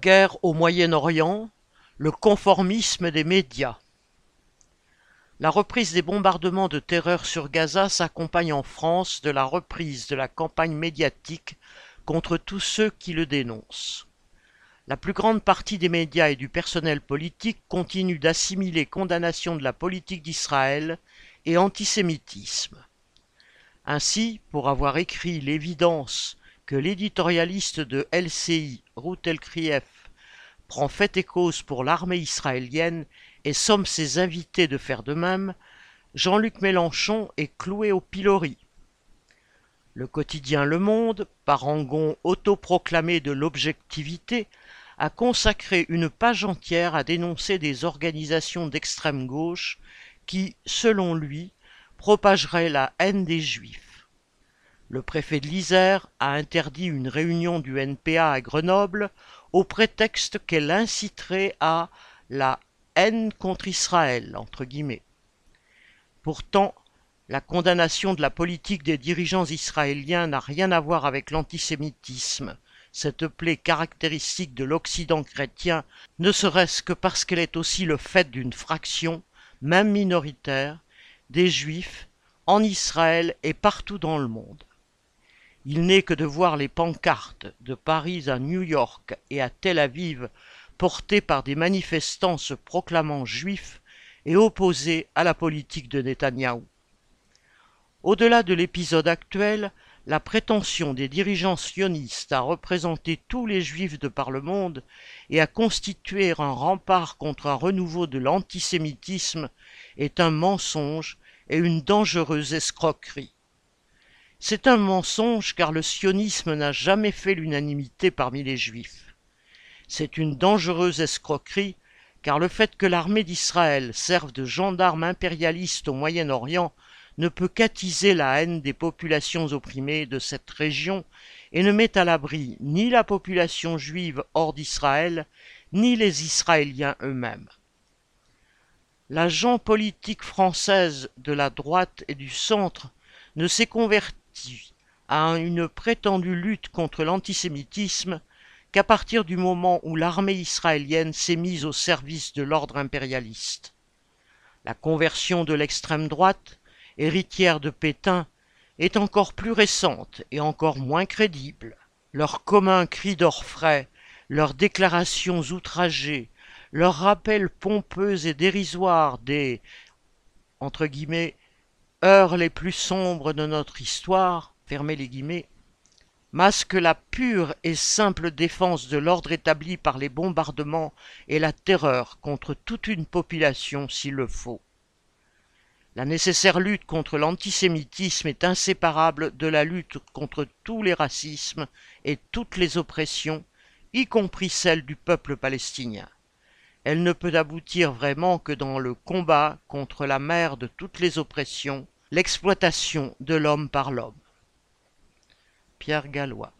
Guerre au Moyen-Orient, le conformisme des médias. La reprise des bombardements de terreur sur Gaza s'accompagne en France de la reprise de la campagne médiatique contre tous ceux qui le dénoncent. La plus grande partie des médias et du personnel politique continue d'assimiler condamnation de la politique d'Israël et antisémitisme. Ainsi, pour avoir écrit l'évidence que l'éditorialiste de LCI, Ruth Elkrief, prend fait et cause pour l'armée israélienne et somme ses invités de faire de même, Jean-Luc Mélenchon est cloué au pilori. Le quotidien Le Monde, parangon autoproclamé de l'objectivité, a consacré une page entière à dénoncer des organisations d'extrême gauche qui, selon lui, propageraient la haine des Juifs. Le préfet de l'Isère a interdit une réunion du NPA à Grenoble au prétexte qu'elle inciterait à la haine contre Israël, entre guillemets. Pourtant, la condamnation de la politique des dirigeants israéliens n'a rien à voir avec l'antisémitisme, cette plaie caractéristique de l'Occident chrétien, ne serait-ce que parce qu'elle est aussi le fait d'une fraction, même minoritaire, des Juifs en Israël et partout dans le monde. Il n'est que de voir les pancartes de Paris à New York et à Tel Aviv portées par des manifestants se proclamant juifs et opposés à la politique de Netanyahou. Au-delà de l'épisode actuel, la prétention des dirigeants sionistes à représenter tous les juifs de par le monde et à constituer un rempart contre un renouveau de l'antisémitisme est un mensonge et une dangereuse escroquerie. C'est un mensonge car le sionisme n'a jamais fait l'unanimité parmi les juifs. C'est une dangereuse escroquerie car le fait que l'armée d'Israël serve de gendarme impérialiste au Moyen-Orient ne peut qu'attiser la haine des populations opprimées de cette région et ne met à l'abri ni la population juive hors d'Israël, ni les Israéliens eux-mêmes. L'agent politique française de la droite et du centre ne s'est converti à une prétendue lutte contre l'antisémitisme qu'à partir du moment où l'armée israélienne s'est mise au service de l'ordre impérialiste. La conversion de l'extrême droite, héritière de Pétain, est encore plus récente et encore moins crédible. Leurs communs cris d'orfraie, leurs déclarations outragées, leurs rappels pompeux et dérisoires des entre guillemets heures les plus sombres de notre histoire, fermez les guillemets, masque la pure et simple défense de l'ordre établi par les bombardements et la terreur contre toute une population s'il le faut. La nécessaire lutte contre l'antisémitisme est inséparable de la lutte contre tous les racismes et toutes les oppressions, y compris celle du peuple palestinien. Elle ne peut aboutir vraiment que dans le combat contre la mère de toutes les oppressions, l'exploitation de l'homme par l'homme. Pierre Gallois